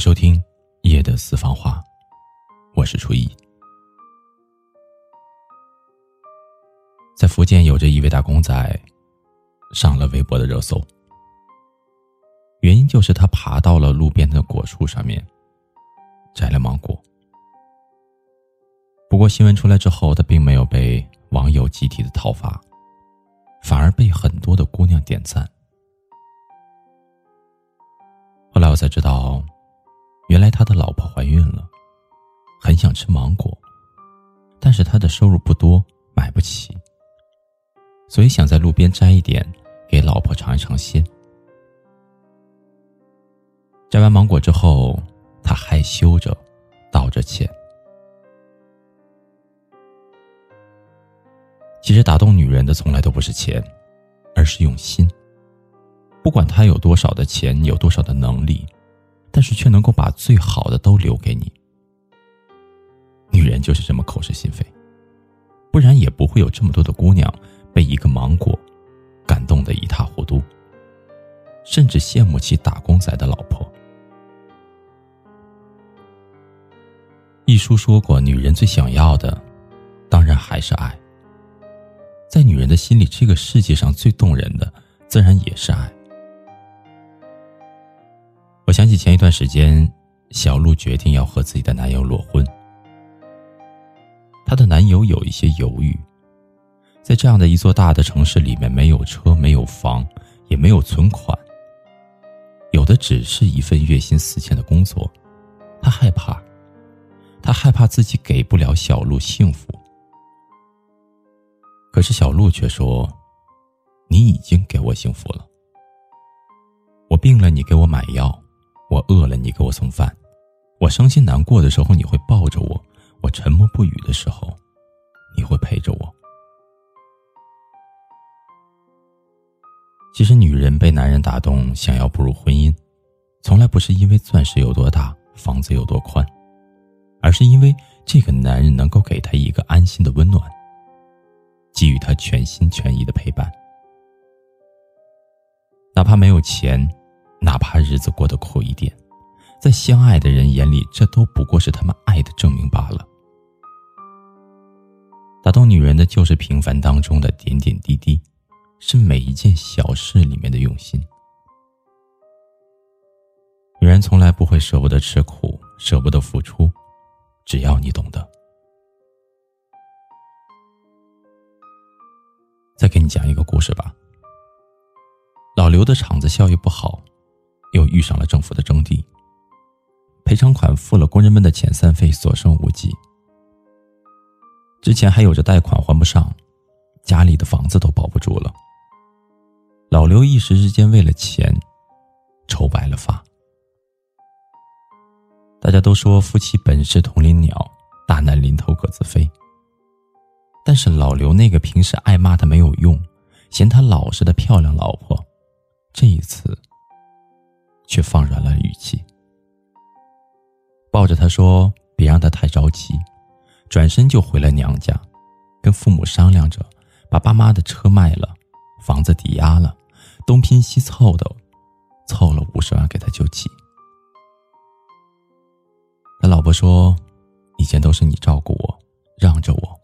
收听夜的私房话，我是初一。在福建有着一位打工仔，上了微博的热搜。原因就是他爬到了路边的果树上面，摘了芒果。不过新闻出来之后，他并没有被网友集体的讨伐，反而被很多的姑娘点赞。后来我才知道。原来他的老婆怀孕了，很想吃芒果，但是他的收入不多，买不起，所以想在路边摘一点给老婆尝一尝鲜。摘完芒果之后，他害羞着道着歉。其实打动女人的从来都不是钱，而是用心。不管他有多少的钱，有多少的能力。但是却能够把最好的都留给你。女人就是这么口是心非，不然也不会有这么多的姑娘被一个芒果感动的一塌糊涂，甚至羡慕起打工仔的老婆。一书说过，女人最想要的，当然还是爱。在女人的心里，这个世界上最动人的，自然也是爱。我想起前一段时间，小鹿决定要和自己的男友裸婚。她的男友有一些犹豫，在这样的一座大的城市里面，没有车，没有房，也没有存款，有的只是一份月薪四千的工作。他害怕，他害怕自己给不了小鹿幸福。可是小鹿却说：“你已经给我幸福了。我病了，你给我买药。”我饿了，你给我送饭；我伤心难过的时候，你会抱着我；我沉默不语的时候，你会陪着我。其实，女人被男人打动，想要步入婚姻，从来不是因为钻石有多大，房子有多宽，而是因为这个男人能够给她一个安心的温暖，给予她全心全意的陪伴，哪怕没有钱。哪怕日子过得苦一点，在相爱的人眼里，这都不过是他们爱的证明罢了。打动女人的就是平凡当中的点点滴滴，是每一件小事里面的用心。女人从来不会舍不得吃苦，舍不得付出，只要你懂得。再给你讲一个故事吧。老刘的厂子效益不好。又遇上了政府的征地，赔偿款付了工人们的遣散费，所剩无几。之前还有着贷款还不上，家里的房子都保不住了。老刘一时之间为了钱，愁白了发。大家都说夫妻本是同林鸟，大难临头各自飞。但是老刘那个平时爱骂他没有用，嫌他老实的漂亮老婆，这一次。却放软了语气，抱着他说：“别让他太着急。”转身就回了娘家，跟父母商量着，把爸妈的车卖了，房子抵押了，东拼西凑的，凑了五十万给他救急。他老婆说：“以前都是你照顾我，让着我，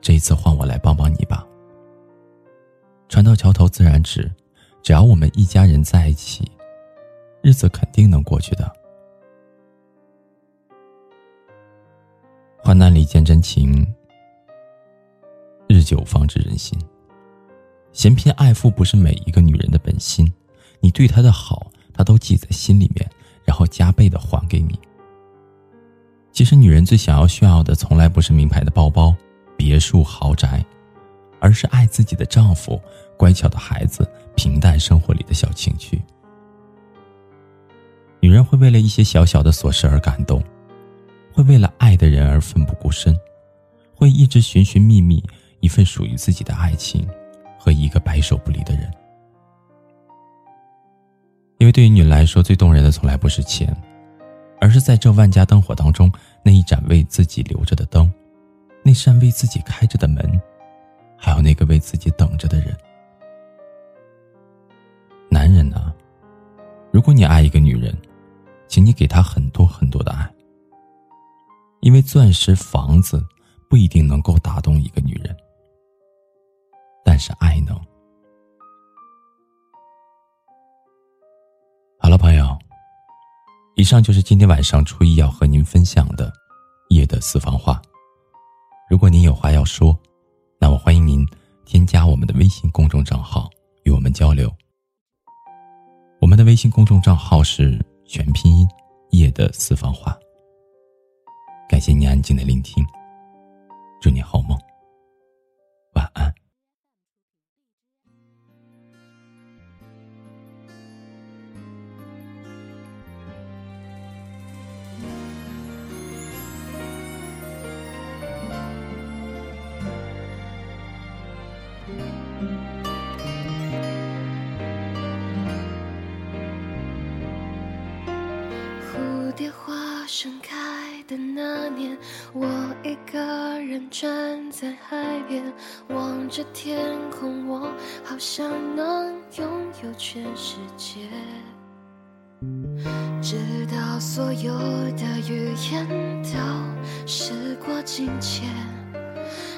这一次换我来帮帮你吧。”船到桥头自然直。只要我们一家人在一起，日子肯定能过去的。患难里见真情，日久方知人心。嫌贫爱富不是每一个女人的本心，你对她的好，她都记在心里面，然后加倍的还给你。其实，女人最想要炫耀的，从来不是名牌的包包、别墅、豪宅，而是爱自己的丈夫、乖巧的孩子。平淡生活里的小情趣，女人会为了一些小小的琐事而感动，会为了爱的人而奋不顾身，会一直寻寻觅觅一份属于自己的爱情和一个白首不离的人。因为对于女人来说，最动人的从来不是钱，而是在这万家灯火当中那一盏为自己留着的灯，那扇为自己开着的门，还有那个为自己等着的人。男人呢？如果你爱一个女人，请你给她很多很多的爱，因为钻石房子不一定能够打动一个女人，但是爱能。好了，朋友，以上就是今天晚上初一要和您分享的夜的私房话。如果您有话要说，那我欢迎您添加我们的微信公众账号与我们交流。我们的微信公众账号是全拼音“夜的私房话”。感谢您安静的聆听，祝你好梦，盛开的那年，我一个人站在海边，望着天空，我好像能拥有全世界。直到所有的语言都时过境迁。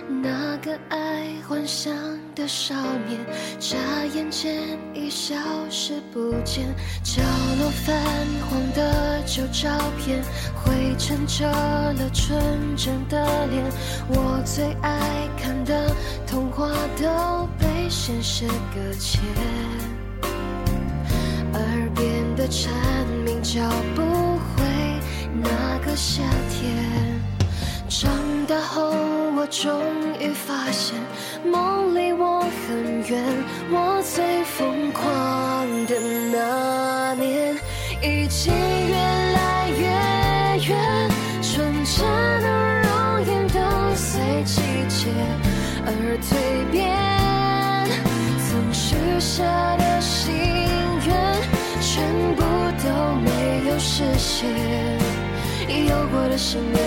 那个爱幻想的少年，眨眼间已消失不见。角落泛黄的旧照片，灰尘遮了纯真的脸。我最爱看的童话都被现实搁浅，耳边的蝉鸣叫不回那个夏天。终于发现，梦离我很远。我最疯狂的那年，已经越来越远。纯真的容颜都随季节而蜕变，曾许下的心愿，全部都没有实现。有过的信念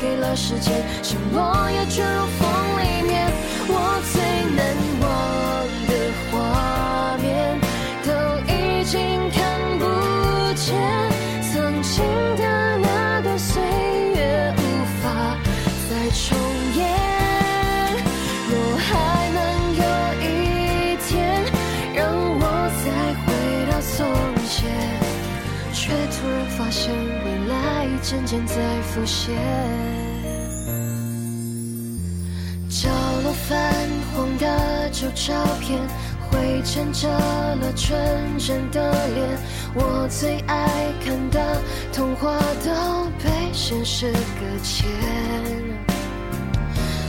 给了时间，像落叶卷入风却突然发现，未来渐渐在浮现。角落泛黄的旧照片，灰尘遮了纯真的脸。我最爱看的童话都被现实搁浅，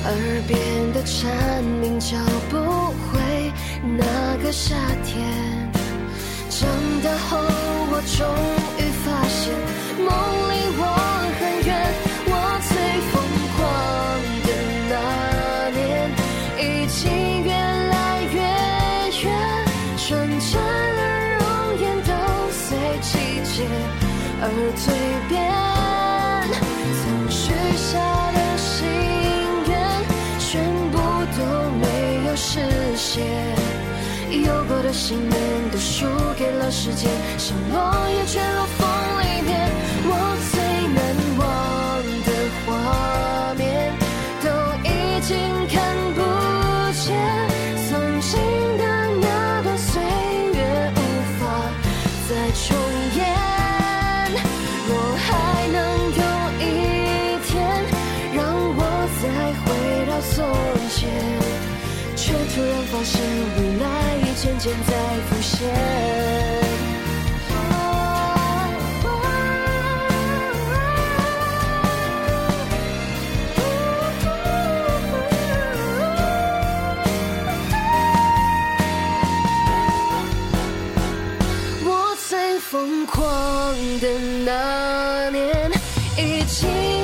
耳边的蝉鸣叫不回那个夏天。长大后，我终于发现，梦离我很远。我最疯狂的那年，已经越来越远。纯真的容颜都随季节而蜕变，曾许下的心愿，全部都没有实现。过的信念都输给了时间，像落叶卷入风里面。我最难忘的画面，都已经看不见。曾经的那段岁月，无法再重演。若还能有一天，让我再回到从前，却突然发现。渐渐在浮现。我最疯狂的那年，已经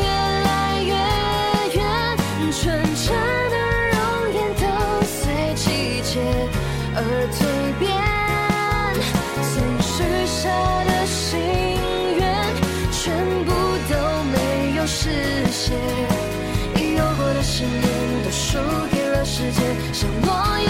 实现，有过的信念都输给了时间，像落叶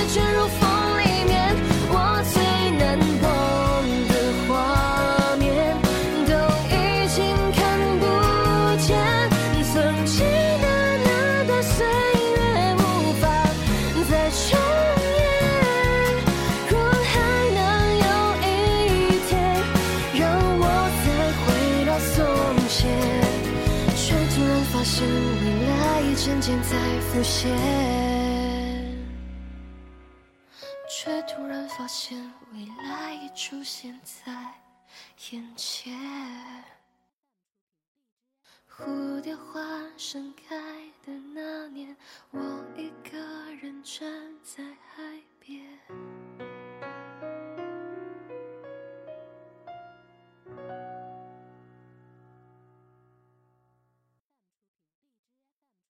在浮现却突然发现未来已出现在眼前蝴蝶花盛开的那年我一个人站在海边